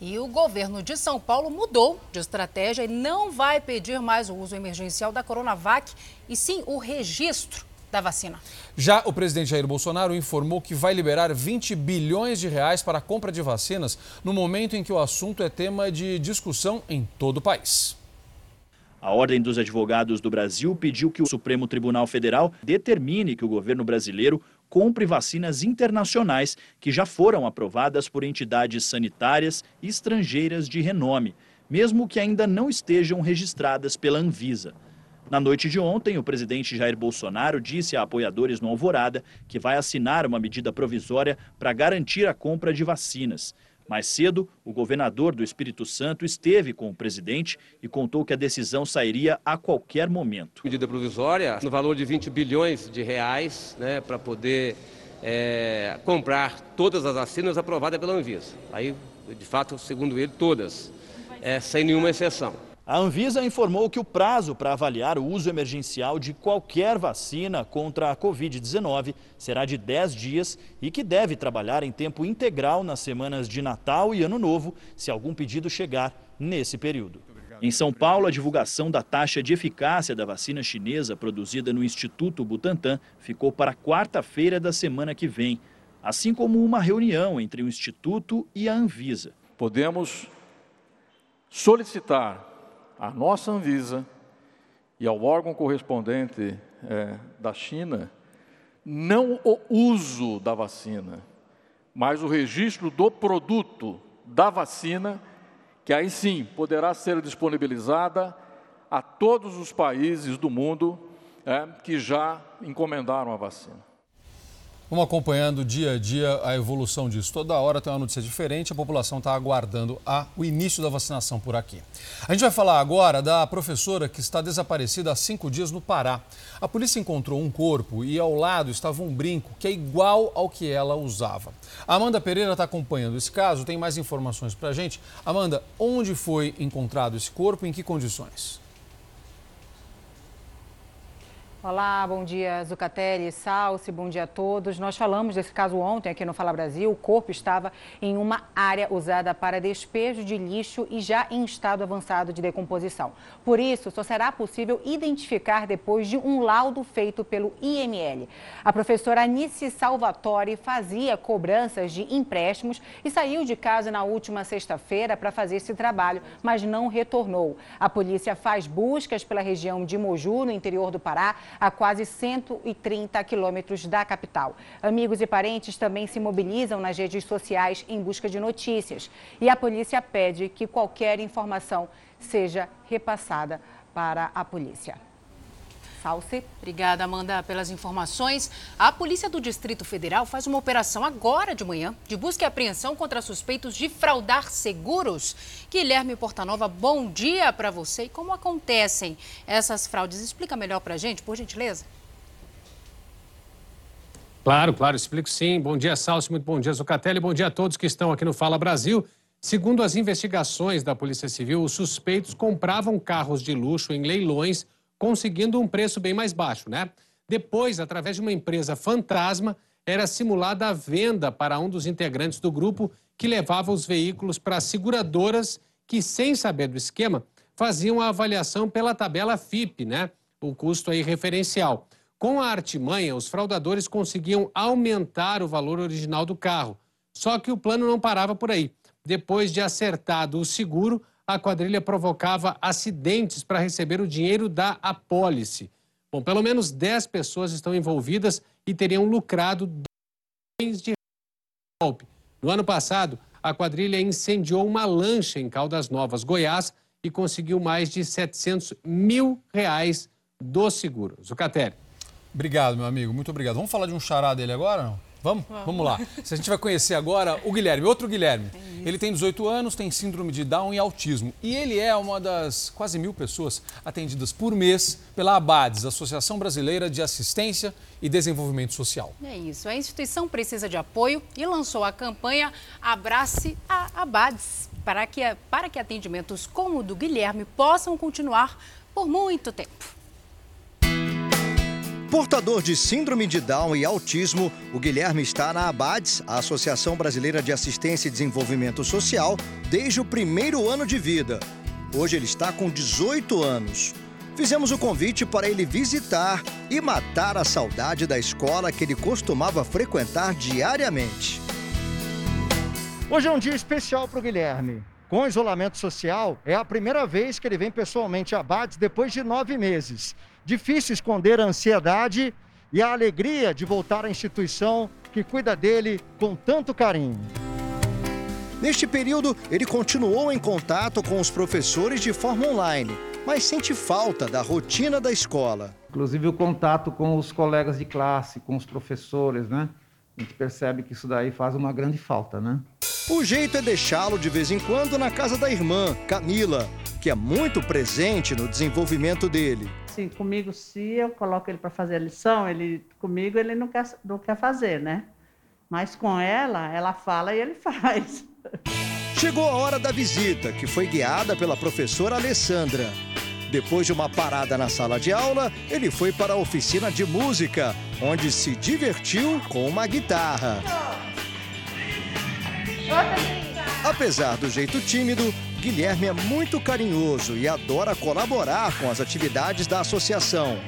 E o governo de São Paulo mudou de estratégia e não vai pedir mais o uso emergencial da Coronavac, e sim o registro da vacina. Já o presidente Jair Bolsonaro informou que vai liberar 20 bilhões de reais para a compra de vacinas no momento em que o assunto é tema de discussão em todo o país. A Ordem dos Advogados do Brasil pediu que o Supremo Tribunal Federal determine que o governo brasileiro compre vacinas internacionais que já foram aprovadas por entidades sanitárias estrangeiras de renome, mesmo que ainda não estejam registradas pela Anvisa. Na noite de ontem, o presidente Jair Bolsonaro disse a apoiadores no Alvorada que vai assinar uma medida provisória para garantir a compra de vacinas. Mais cedo, o governador do Espírito Santo esteve com o presidente e contou que a decisão sairia a qualquer momento. Medida provisória no valor de 20 bilhões de reais né, para poder é, comprar todas as vacinas aprovadas pela Anvisa. Aí, de fato, segundo ele, todas, é, sem nenhuma exceção. A Anvisa informou que o prazo para avaliar o uso emergencial de qualquer vacina contra a Covid-19 será de 10 dias e que deve trabalhar em tempo integral nas semanas de Natal e Ano Novo, se algum pedido chegar nesse período. Em São Paulo, a divulgação da taxa de eficácia da vacina chinesa produzida no Instituto Butantan ficou para quarta-feira da semana que vem, assim como uma reunião entre o Instituto e a Anvisa. Podemos solicitar à nossa Anvisa e ao órgão correspondente é, da China, não o uso da vacina, mas o registro do produto da vacina, que aí sim poderá ser disponibilizada a todos os países do mundo é, que já encomendaram a vacina. Vamos acompanhando dia a dia a evolução disso. Toda hora tem uma notícia diferente, a população está aguardando a, o início da vacinação por aqui. A gente vai falar agora da professora que está desaparecida há cinco dias no Pará. A polícia encontrou um corpo e ao lado estava um brinco que é igual ao que ela usava. A Amanda Pereira está acompanhando esse caso, tem mais informações para a gente. Amanda, onde foi encontrado esse corpo e em que condições? Olá, bom dia Zucatelli, Salsi, bom dia a todos. Nós falamos desse caso ontem aqui no Fala Brasil. O corpo estava em uma área usada para despejo de lixo e já em estado avançado de decomposição. Por isso, só será possível identificar depois de um laudo feito pelo IML. A professora Anice Salvatore fazia cobranças de empréstimos e saiu de casa na última sexta-feira para fazer esse trabalho, mas não retornou. A polícia faz buscas pela região de Moju, no interior do Pará a quase 130 quilômetros da capital. Amigos e parentes também se mobilizam nas redes sociais em busca de notícias. E a polícia pede que qualquer informação seja repassada para a polícia. Salce. Obrigada, Amanda, pelas informações. A Polícia do Distrito Federal faz uma operação agora de manhã de busca e apreensão contra suspeitos de fraudar seguros. Guilherme Portanova, bom dia para você. E como acontecem essas fraudes? Explica melhor para a gente, por gentileza. Claro, claro, explico sim. Bom dia, Salce, muito bom dia, Zucatelli. Bom dia a todos que estão aqui no Fala Brasil. Segundo as investigações da Polícia Civil, os suspeitos compravam carros de luxo em leilões conseguindo um preço bem mais baixo, né? Depois, através de uma empresa fantasma, era simulada a venda para um dos integrantes do grupo que levava os veículos para seguradoras que, sem saber do esquema, faziam a avaliação pela tabela FIP, né? O custo aí referencial. Com a artimanha, os fraudadores conseguiam aumentar o valor original do carro. Só que o plano não parava por aí. Depois de acertado o seguro, a quadrilha provocava acidentes para receber o dinheiro da apólice. Bom, pelo menos 10 pessoas estão envolvidas e teriam lucrado bilhões de golpe. No ano passado, a quadrilha incendiou uma lancha em Caldas Novas, Goiás, e conseguiu mais de 700 mil reais do seguro. Zucatelli. Obrigado, meu amigo. Muito obrigado. Vamos falar de um chará dele agora? Não? Vamos? Vamos lá. A gente vai conhecer agora o Guilherme, outro Guilherme. Ele tem 18 anos, tem síndrome de Down e autismo. E ele é uma das quase mil pessoas atendidas por mês pela ABADES, Associação Brasileira de Assistência e Desenvolvimento Social. É isso. A instituição precisa de apoio e lançou a campanha Abrace a ABADES para que, para que atendimentos como o do Guilherme possam continuar por muito tempo. Portador de síndrome de Down e autismo, o Guilherme está na ABADES, a Associação Brasileira de Assistência e Desenvolvimento Social, desde o primeiro ano de vida. Hoje ele está com 18 anos. Fizemos o convite para ele visitar e matar a saudade da escola que ele costumava frequentar diariamente. Hoje é um dia especial para o Guilherme. Com isolamento social, é a primeira vez que ele vem pessoalmente a Abades depois de nove meses. Difícil esconder a ansiedade e a alegria de voltar à instituição que cuida dele com tanto carinho. Neste período, ele continuou em contato com os professores de forma online, mas sente falta da rotina da escola. Inclusive o contato com os colegas de classe, com os professores, né? A gente percebe que isso daí faz uma grande falta, né? O jeito é deixá-lo de vez em quando na casa da irmã, Camila, que é muito presente no desenvolvimento dele assim, comigo, se eu coloco ele para fazer a lição, ele comigo ele não quer, não quer fazer, né? Mas com ela, ela fala e ele faz. Chegou a hora da visita, que foi guiada pela professora Alessandra. Depois de uma parada na sala de aula, ele foi para a oficina de música, onde se divertiu com uma guitarra. Apesar do jeito tímido, Guilherme é muito carinhoso e adora colaborar com as atividades da associação.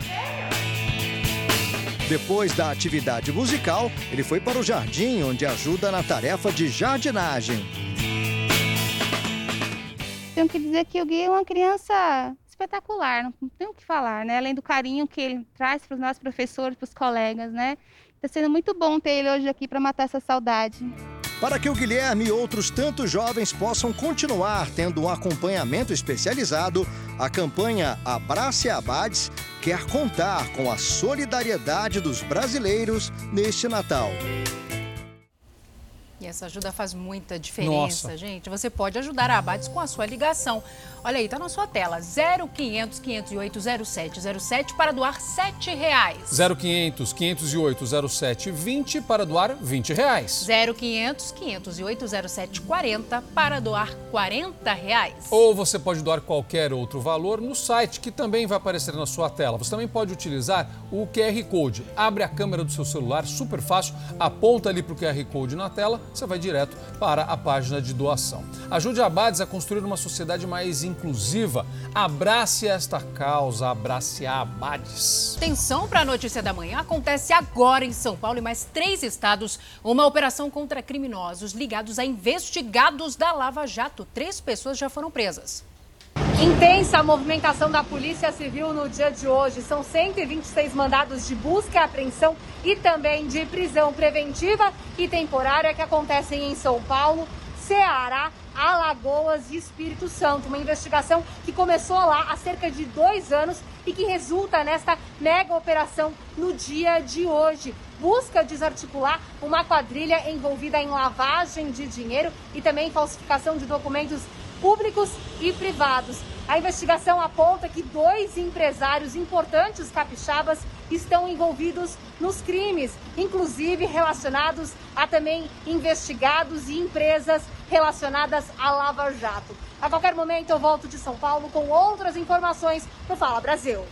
Depois da atividade musical, ele foi para o jardim, onde ajuda na tarefa de jardinagem. Tenho que dizer que o Gui é uma criança espetacular, não tenho o que falar, né? Além do carinho que ele traz para os nossos professores, para os colegas, né? Está sendo muito bom ter ele hoje aqui para matar essa saudade. Para que o Guilherme e outros tantos jovens possam continuar tendo um acompanhamento especializado, a campanha Abrace Abades quer contar com a solidariedade dos brasileiros neste Natal. E essa ajuda faz muita diferença, Nossa. gente. Você pode ajudar a Abades com a sua ligação. Olha aí, tá na sua tela. 0500 508 0707 para doar 7 reais. 0500 508 0720 para doar 20 reais. 0500 508 0740 para doar 40 reais. Ou você pode doar qualquer outro valor no site que também vai aparecer na sua tela. Você também pode utilizar o QR Code. Abre a câmera do seu celular, super fácil, aponta ali para o QR Code na tela você vai direto para a página de doação. Ajude a Abades a construir uma sociedade mais inclusiva. Abrace esta causa, abrace a Abades. Atenção para a notícia da manhã. Acontece agora em São Paulo e mais três estados uma operação contra criminosos ligados a investigados da Lava Jato. Três pessoas já foram presas. Intensa movimentação da Polícia Civil no dia de hoje. São 126 mandados de busca e apreensão e também de prisão preventiva e temporária que acontecem em São Paulo, Ceará, Alagoas e Espírito Santo. Uma investigação que começou lá há cerca de dois anos e que resulta nesta mega operação no dia de hoje. Busca desarticular uma quadrilha envolvida em lavagem de dinheiro e também falsificação de documentos públicos e privados. A investigação aponta que dois empresários importantes capixabas estão envolvidos nos crimes, inclusive relacionados a também investigados e empresas relacionadas à Lava Jato. A qualquer momento eu volto de São Paulo com outras informações no Fala Brasil.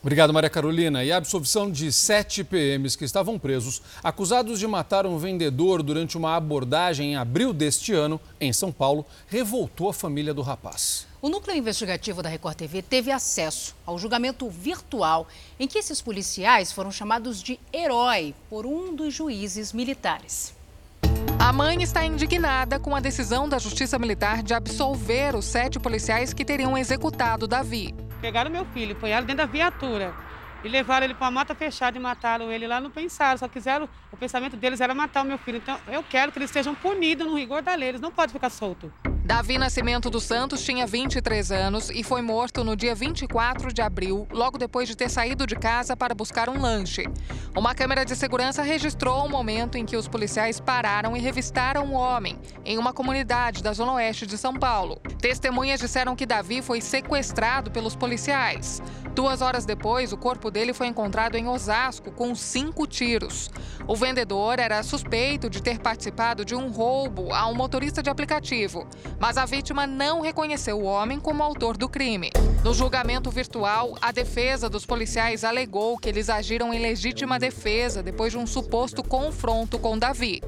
Obrigado, Maria Carolina. E a absolvição de sete PMs que estavam presos, acusados de matar um vendedor durante uma abordagem em abril deste ano, em São Paulo, revoltou a família do rapaz. O núcleo investigativo da Record TV teve acesso ao julgamento virtual em que esses policiais foram chamados de herói por um dos juízes militares. A mãe está indignada com a decisão da Justiça Militar de absolver os sete policiais que teriam executado Davi. Pegaram meu filho, põeram dentro da viatura e levaram ele para uma mata fechada e mataram ele lá. Não pensaram, só quiseram. O pensamento deles era matar o meu filho. Então eu quero que eles sejam punidos no rigor da lei. Eles não podem ficar soltos. Davi Nascimento dos Santos tinha 23 anos e foi morto no dia 24 de abril, logo depois de ter saído de casa para buscar um lanche. Uma câmera de segurança registrou o momento em que os policiais pararam e revistaram o homem em uma comunidade da zona oeste de São Paulo. Testemunhas disseram que Davi foi sequestrado pelos policiais. Duas horas depois, o corpo dele foi encontrado em Osasco com cinco tiros. O vendedor era suspeito de ter participado de um roubo a um motorista de aplicativo, mas a vítima não reconheceu o homem como autor do crime. No julgamento virtual, a defesa dos policiais alegou que eles agiram em legítima defesa depois de um suposto confronto com Davi.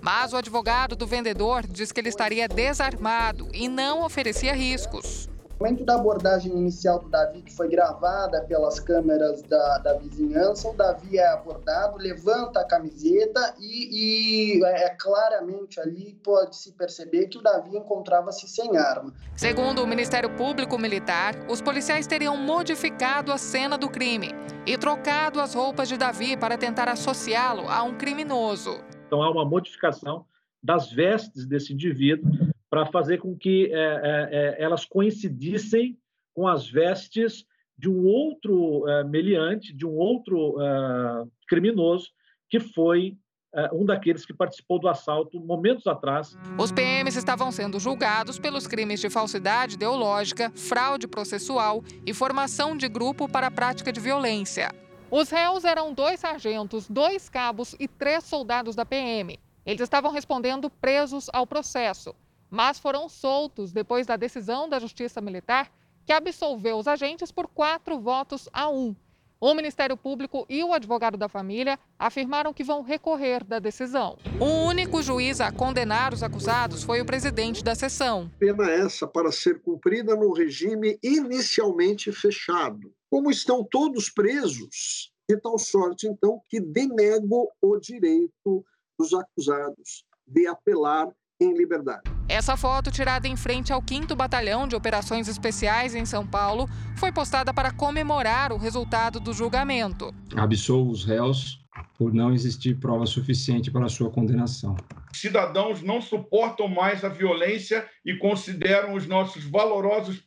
Mas o advogado do vendedor diz que ele estaria desarmado e não oferecia riscos. No momento da abordagem inicial do Davi, que foi gravada pelas câmeras da, da vizinhança, o Davi é abordado, levanta a camiseta e, e é, é claramente ali pode-se perceber que o Davi encontrava-se sem arma. Segundo o Ministério Público Militar, os policiais teriam modificado a cena do crime e trocado as roupas de Davi para tentar associá-lo a um criminoso. Então há uma modificação das vestes desse indivíduo para fazer com que é, é, é, elas coincidissem com as vestes de um outro é, meliante, de um outro é, criminoso, que foi é, um daqueles que participou do assalto momentos atrás. Os PMs estavam sendo julgados pelos crimes de falsidade ideológica, fraude processual e formação de grupo para a prática de violência. Os réus eram dois sargentos, dois cabos e três soldados da PM. Eles estavam respondendo presos ao processo mas foram soltos depois da decisão da Justiça Militar que absolveu os agentes por quatro votos a um. O Ministério Público e o advogado da família afirmaram que vão recorrer da decisão. O único juiz a condenar os acusados foi o presidente da sessão. Pena essa para ser cumprida no regime inicialmente fechado. Como estão todos presos, de tal sorte, então, que denego o direito dos acusados de apelar em liberdade. Essa foto, tirada em frente ao 5 Batalhão de Operações Especiais em São Paulo, foi postada para comemorar o resultado do julgamento. Absolvo os réus por não existir prova suficiente para sua condenação. Cidadãos não suportam mais a violência e consideram os nossos valorosos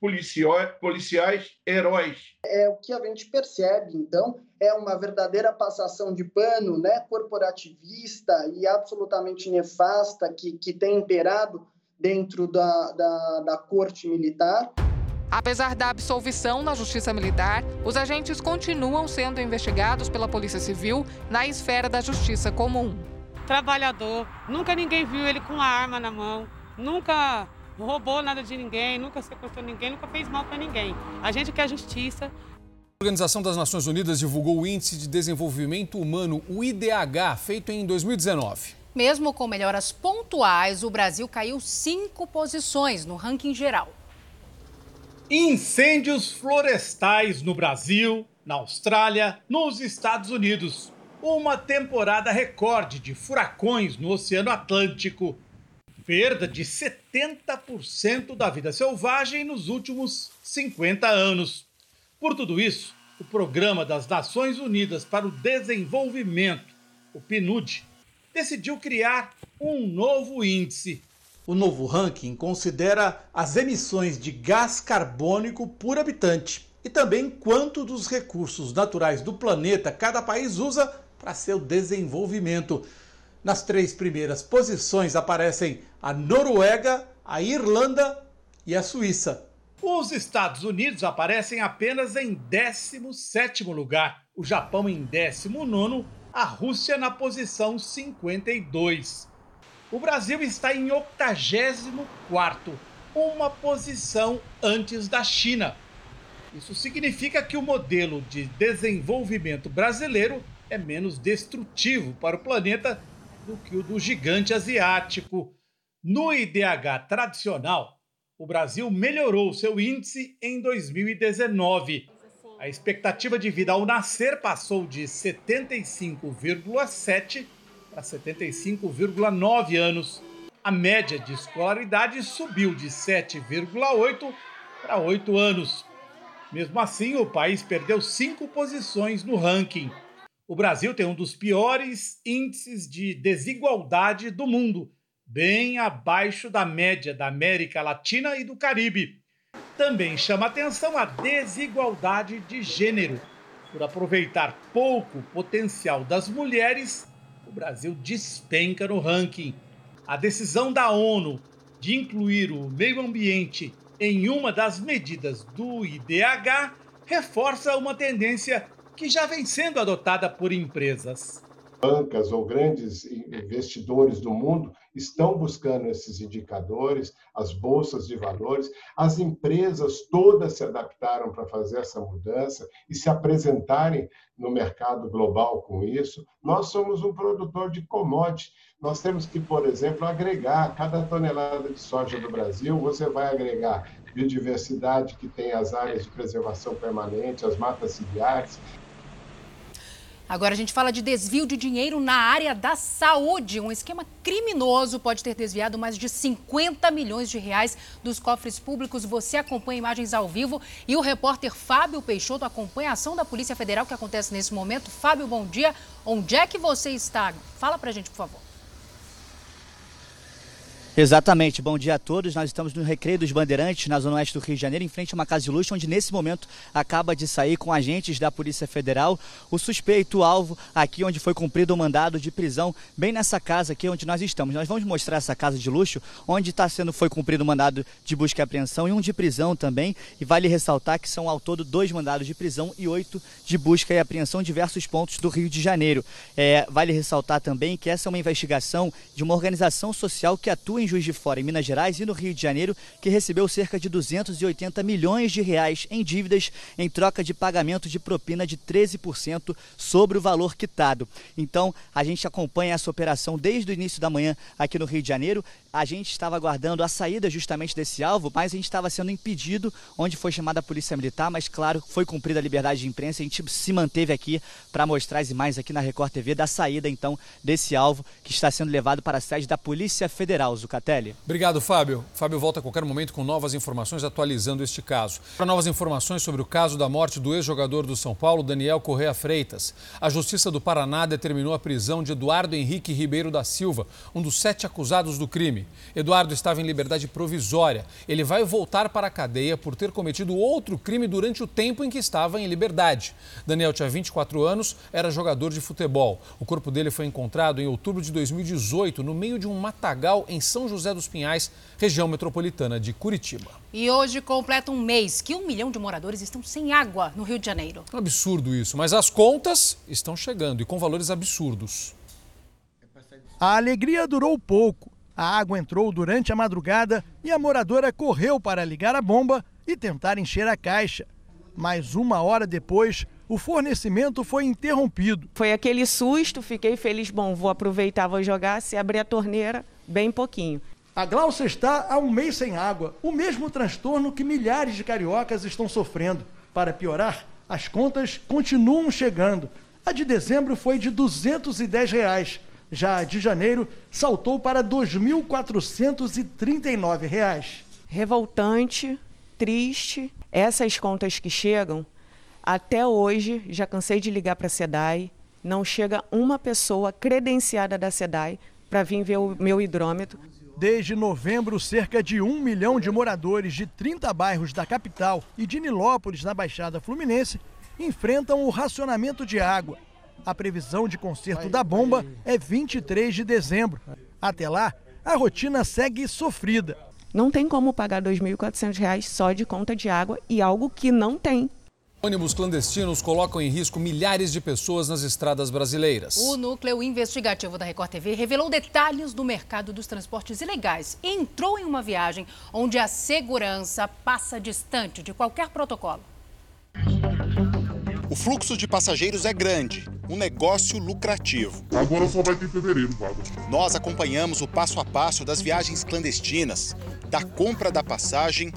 policiais heróis. É o que a gente percebe, então, é uma verdadeira passação de pano, né, corporativista e absolutamente nefasta que, que tem imperado dentro da, da, da corte militar. Apesar da absolvição na Justiça Militar, os agentes continuam sendo investigados pela Polícia Civil na esfera da Justiça Comum. Trabalhador, nunca ninguém viu ele com a arma na mão, nunca roubou nada de ninguém, nunca sequestrou ninguém, nunca fez mal para ninguém. A gente quer justiça. A Organização das Nações Unidas divulgou o Índice de Desenvolvimento Humano, o IDH, feito em 2019. Mesmo com melhoras pontuais, o Brasil caiu cinco posições no ranking geral. Incêndios florestais no Brasil, na Austrália, nos Estados Unidos. Uma temporada recorde de furacões no Oceano Atlântico. Perda de 70% da vida selvagem nos últimos 50 anos. Por tudo isso, o Programa das Nações Unidas para o Desenvolvimento, o PNUD, decidiu criar um novo índice o novo ranking considera as emissões de gás carbônico por habitante e também quanto dos recursos naturais do planeta cada país usa para seu desenvolvimento. Nas três primeiras posições aparecem a Noruega, a Irlanda e a Suíça. Os Estados Unidos aparecem apenas em 17º lugar, o Japão em 19º, a Rússia na posição 52. O Brasil está em 84, uma posição antes da China. Isso significa que o modelo de desenvolvimento brasileiro é menos destrutivo para o planeta do que o do gigante asiático. No IDH tradicional, o Brasil melhorou seu índice em 2019. A expectativa de vida ao nascer passou de 75,7 para 75,9 anos. A média de escolaridade subiu de 7,8 para 8 anos. Mesmo assim, o país perdeu cinco posições no ranking. O Brasil tem um dos piores índices de desigualdade do mundo, bem abaixo da média da América Latina e do Caribe. Também chama atenção a desigualdade de gênero. Por aproveitar pouco o potencial das mulheres, o Brasil despenca no ranking. A decisão da ONU de incluir o meio ambiente em uma das medidas do IDH reforça uma tendência que já vem sendo adotada por empresas. Bancas ou grandes investidores do mundo estão buscando esses indicadores, as bolsas de valores, as empresas todas se adaptaram para fazer essa mudança e se apresentarem no mercado global com isso. Nós somos um produtor de commodity. Nós temos que, por exemplo, agregar cada tonelada de soja do Brasil, você vai agregar biodiversidade que tem as áreas de preservação permanente, as matas ciliares, Agora a gente fala de desvio de dinheiro na área da saúde. Um esquema criminoso pode ter desviado mais de 50 milhões de reais dos cofres públicos. Você acompanha imagens ao vivo e o repórter Fábio Peixoto acompanha a ação da Polícia Federal que acontece nesse momento. Fábio, bom dia. Onde é que você está? Fala pra gente, por favor. Exatamente. Bom dia a todos. Nós estamos no Recreio dos Bandeirantes, na zona oeste do Rio de Janeiro, em frente a uma casa de luxo, onde nesse momento acaba de sair com agentes da Polícia Federal o suspeito alvo aqui onde foi cumprido o mandado de prisão, bem nessa casa aqui onde nós estamos. Nós vamos mostrar essa casa de luxo, onde está sendo foi cumprido o mandado de busca e apreensão e um de prisão também. E vale ressaltar que são ao todo dois mandados de prisão e oito de busca e apreensão em diversos pontos do Rio de Janeiro. É, vale ressaltar também que essa é uma investigação de uma organização social que atua em Juiz de Fora, em Minas Gerais e no Rio de Janeiro, que recebeu cerca de 280 milhões de reais em dívidas em troca de pagamento de propina de 13% sobre o valor quitado. Então, a gente acompanha essa operação desde o início da manhã aqui no Rio de Janeiro. A gente estava aguardando a saída justamente desse alvo, mas a gente estava sendo impedido, onde foi chamada a Polícia Militar, mas claro, foi cumprida a liberdade de imprensa. A gente se manteve aqui para mostrar as imagens aqui na Record TV da saída, então, desse alvo que está sendo levado para a sede da Polícia Federal. Zucatelli. Obrigado, Fábio. Fábio volta a qualquer momento com novas informações atualizando este caso. Para novas informações sobre o caso da morte do ex-jogador do São Paulo, Daniel Correa Freitas, a Justiça do Paraná determinou a prisão de Eduardo Henrique Ribeiro da Silva, um dos sete acusados do crime. Eduardo estava em liberdade provisória. Ele vai voltar para a cadeia por ter cometido outro crime durante o tempo em que estava em liberdade. Daniel tinha 24 anos, era jogador de futebol. O corpo dele foi encontrado em outubro de 2018, no meio de um matagal em São José José dos Pinhais, região metropolitana de Curitiba. E hoje completa um mês que um milhão de moradores estão sem água no Rio de Janeiro. É um absurdo isso, mas as contas estão chegando e com valores absurdos. A alegria durou pouco. A água entrou durante a madrugada e a moradora correu para ligar a bomba e tentar encher a caixa. Mas uma hora depois, o fornecimento foi interrompido. Foi aquele susto, fiquei feliz, bom, vou aproveitar, vou jogar, se abrir a torneira, bem pouquinho. A Glaucia está há um mês sem água, o mesmo transtorno que milhares de cariocas estão sofrendo. Para piorar, as contas continuam chegando. A de dezembro foi de 210 reais. já a de janeiro saltou para 2.439 reais. Revoltante, triste. Essas contas que chegam, até hoje, já cansei de ligar para a SEDAI, não chega uma pessoa credenciada da SEDAI para vir ver o meu hidrômetro. Desde novembro, cerca de um milhão de moradores de 30 bairros da capital e de Nilópolis, na Baixada Fluminense, enfrentam o racionamento de água. A previsão de conserto da bomba é 23 de dezembro. Até lá, a rotina segue sofrida. Não tem como pagar R$ 2.400 só de conta de água e algo que não tem. Ônibus clandestinos colocam em risco milhares de pessoas nas estradas brasileiras. O núcleo investigativo da Record TV revelou detalhes do mercado dos transportes ilegais e entrou em uma viagem onde a segurança passa distante de qualquer protocolo. O fluxo de passageiros é grande, um negócio lucrativo. Agora só vai ter fevereiro. Nós acompanhamos o passo a passo das viagens clandestinas, da compra da passagem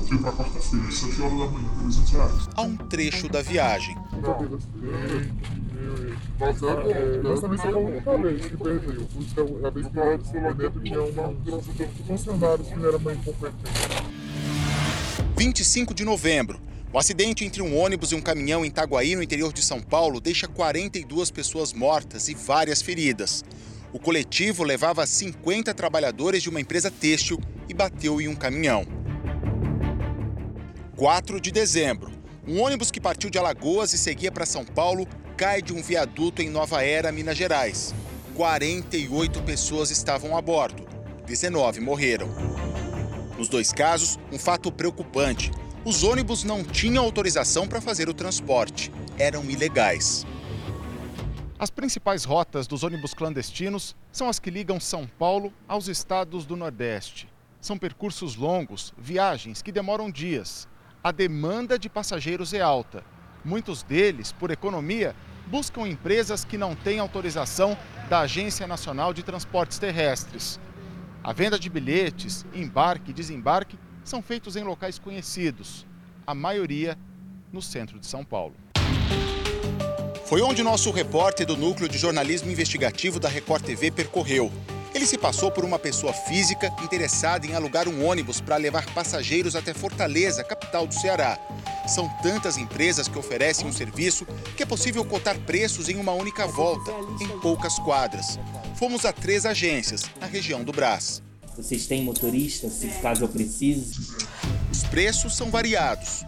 a um trecho da viagem. Mas é competente. 25 de novembro. O acidente entre um ônibus e um caminhão em Itaguaí, no interior de São Paulo, deixa 42 pessoas mortas e várias feridas. O coletivo levava 50 trabalhadores de uma empresa têxtil e bateu em um caminhão. 4 de dezembro. Um ônibus que partiu de Alagoas e seguia para São Paulo cai de um viaduto em Nova Era, Minas Gerais. 48 pessoas estavam a bordo. 19 morreram. Nos dois casos, um fato preocupante. Os ônibus não tinham autorização para fazer o transporte. Eram ilegais. As principais rotas dos ônibus clandestinos são as que ligam São Paulo aos estados do Nordeste. São percursos longos, viagens que demoram dias. A demanda de passageiros é alta. Muitos deles, por economia, buscam empresas que não têm autorização da Agência Nacional de Transportes Terrestres. A venda de bilhetes, embarque e desembarque são feitos em locais conhecidos, a maioria no centro de São Paulo. Foi onde nosso repórter do Núcleo de Jornalismo Investigativo da Record TV percorreu. Ele se passou por uma pessoa física interessada em alugar um ônibus para levar passageiros até Fortaleza, capital do Ceará. São tantas empresas que oferecem um serviço que é possível cotar preços em uma única volta, em poucas quadras. Fomos a três agências, na região do Brás. Vocês têm motorista, se caso eu precise? Os preços são variados.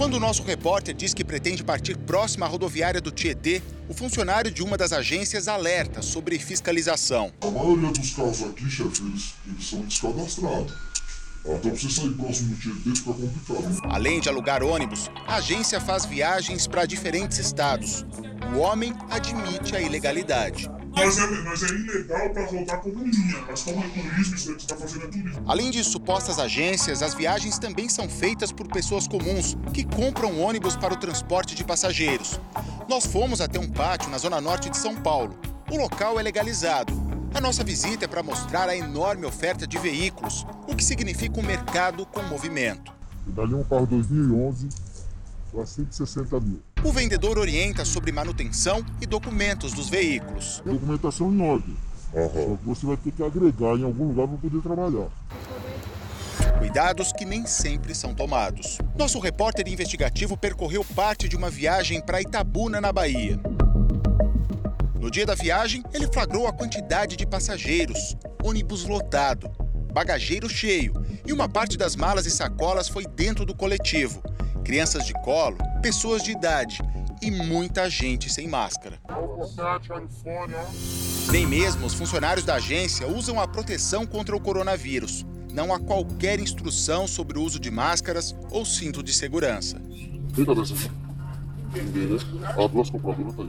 Quando o nosso repórter diz que pretende partir próximo à rodoviária do Tietê, o funcionário de uma das agências alerta sobre fiscalização. A maioria dos carros aqui, chefe, eles, eles são descadastrados. Então, você sair próximo do Tietê fica complicado. Além de alugar ônibus, a agência faz viagens para diferentes estados. O homem admite a ilegalidade. Mas é, mas é ilegal para voltar como linha, mas como é turismo, isso que você está fazendo é turismo. Além de supostas agências, as viagens também são feitas por pessoas comuns que compram ônibus para o transporte de passageiros. Nós fomos até um pátio na zona norte de São Paulo. O local é legalizado. A nossa visita é para mostrar a enorme oferta de veículos, o que significa um mercado com movimento. Dali um carro 2011 para 160 mil. O vendedor orienta sobre manutenção e documentos dos veículos. Documentação em ordem. Só que você vai ter que agregar em algum lugar para poder trabalhar. Cuidados que nem sempre são tomados. Nosso repórter investigativo percorreu parte de uma viagem para Itabuna, na Bahia. No dia da viagem, ele flagrou a quantidade de passageiros, ônibus lotado, bagageiro cheio e uma parte das malas e sacolas foi dentro do coletivo. Crianças de colo, pessoas de idade e muita gente sem máscara. Nem mesmo os funcionários da agência usam a proteção contra o coronavírus. Não há qualquer instrução sobre o uso de máscaras ou cinto de segurança.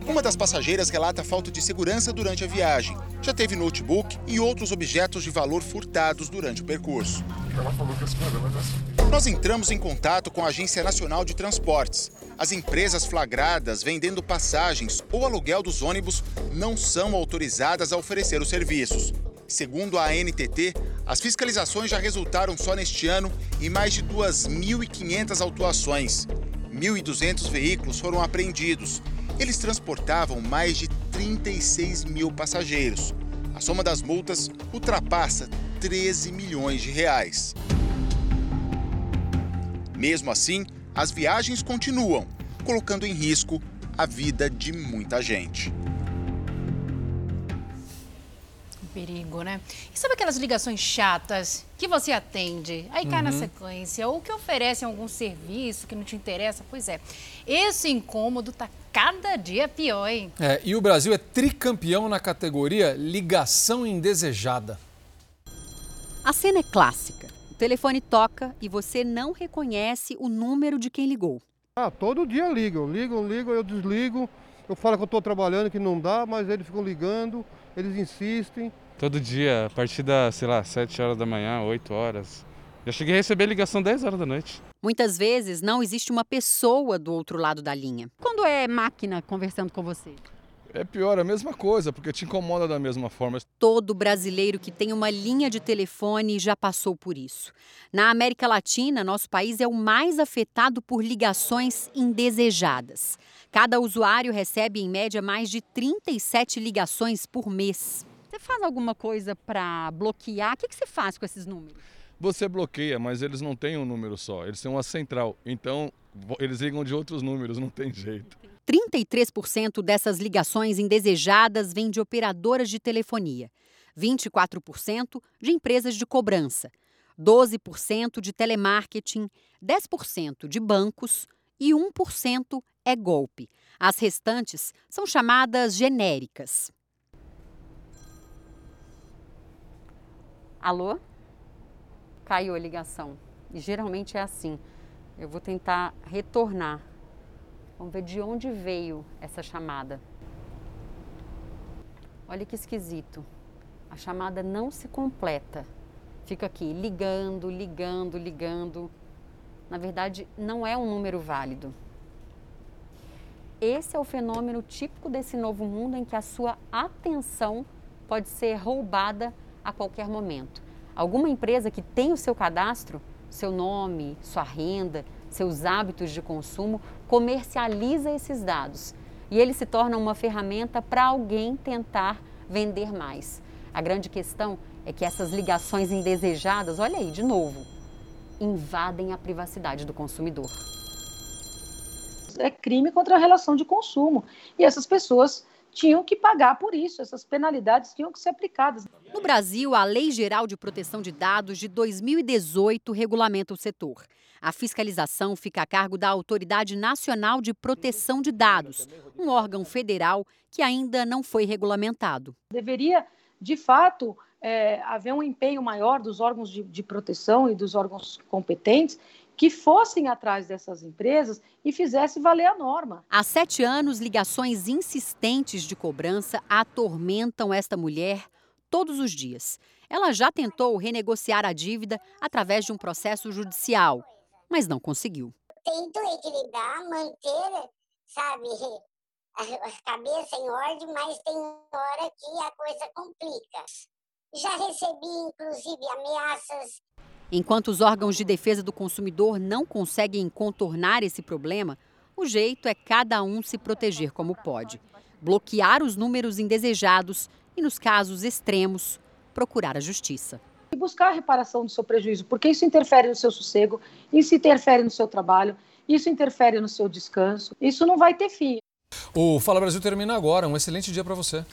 Uma das passageiras relata falta de segurança durante a viagem. Já teve notebook e outros objetos de valor furtados durante o percurso. Nós entramos em contato com a Agência Nacional de Transportes. As empresas flagradas vendendo passagens ou aluguel dos ônibus não são autorizadas a oferecer os serviços. Segundo a ANTT, as fiscalizações já resultaram só neste ano em mais de 2.500 autuações. 1.200 veículos foram apreendidos. Eles transportavam mais de 36 mil passageiros. A soma das multas ultrapassa 13 milhões de reais. Mesmo assim, as viagens continuam, colocando em risco a vida de muita gente. perigo, né? E sabe aquelas ligações chatas que você atende, aí cai uhum. na sequência, ou que oferecem algum serviço que não te interessa? Pois é, esse incômodo tá cada dia pior, hein? É, e o Brasil é tricampeão na categoria ligação indesejada. A cena é clássica. O telefone toca e você não reconhece o número de quem ligou. Ah, todo dia ligam, ligam, ligam, eu desligo. Eu falo que eu estou trabalhando, que não dá, mas eles ficam ligando, eles insistem. Todo dia, a partir das, sei lá, 7 horas da manhã, 8 horas. Já cheguei a receber ligação 10 horas da noite. Muitas vezes não existe uma pessoa do outro lado da linha. Quando é máquina conversando com você? É pior, a mesma coisa, porque te incomoda da mesma forma. Todo brasileiro que tem uma linha de telefone já passou por isso. Na América Latina, nosso país é o mais afetado por ligações indesejadas. Cada usuário recebe, em média, mais de 37 ligações por mês. Você faz alguma coisa para bloquear? O que, que você faz com esses números? Você bloqueia, mas eles não têm um número só, eles têm uma central. Então, eles ligam de outros números, não tem jeito. 33% dessas ligações indesejadas vêm de operadoras de telefonia, 24% de empresas de cobrança, 12% de telemarketing, 10% de bancos e 1% é golpe. As restantes são chamadas genéricas. Alô? Caiu a ligação. E geralmente é assim. Eu vou tentar retornar. Vamos ver de onde veio essa chamada. Olha que esquisito. A chamada não se completa. Fica aqui ligando, ligando, ligando. Na verdade, não é um número válido. Esse é o fenômeno típico desse novo mundo em que a sua atenção pode ser roubada a qualquer momento. Alguma empresa que tem o seu cadastro, seu nome, sua renda, seus hábitos de consumo, comercializa esses dados e ele se torna uma ferramenta para alguém tentar vender mais. A grande questão é que essas ligações indesejadas, olha aí de novo, invadem a privacidade do consumidor. É crime contra a relação de consumo e essas pessoas tinham que pagar por isso, essas penalidades tinham que ser aplicadas. No Brasil, a Lei Geral de Proteção de Dados de 2018 regulamenta o setor. A fiscalização fica a cargo da Autoridade Nacional de Proteção de Dados, um órgão federal que ainda não foi regulamentado. Deveria, de fato, é, haver um empenho maior dos órgãos de, de proteção e dos órgãos competentes que fossem atrás dessas empresas e fizesse valer a norma. Há sete anos, ligações insistentes de cobrança atormentam esta mulher todos os dias. Ela já tentou renegociar a dívida através de um processo judicial, mas não conseguiu. Tento equilibrar, manter, sabe, a cabeça em ordem, mas tem hora que a coisa complica. Já recebi, inclusive, ameaças Enquanto os órgãos de defesa do consumidor não conseguem contornar esse problema, o jeito é cada um se proteger como pode. Bloquear os números indesejados e, nos casos extremos, procurar a justiça. E buscar a reparação do seu prejuízo, porque isso interfere no seu sossego, isso interfere no seu trabalho, isso interfere no seu descanso, isso não vai ter fim. O Fala Brasil termina agora. Um excelente dia para você.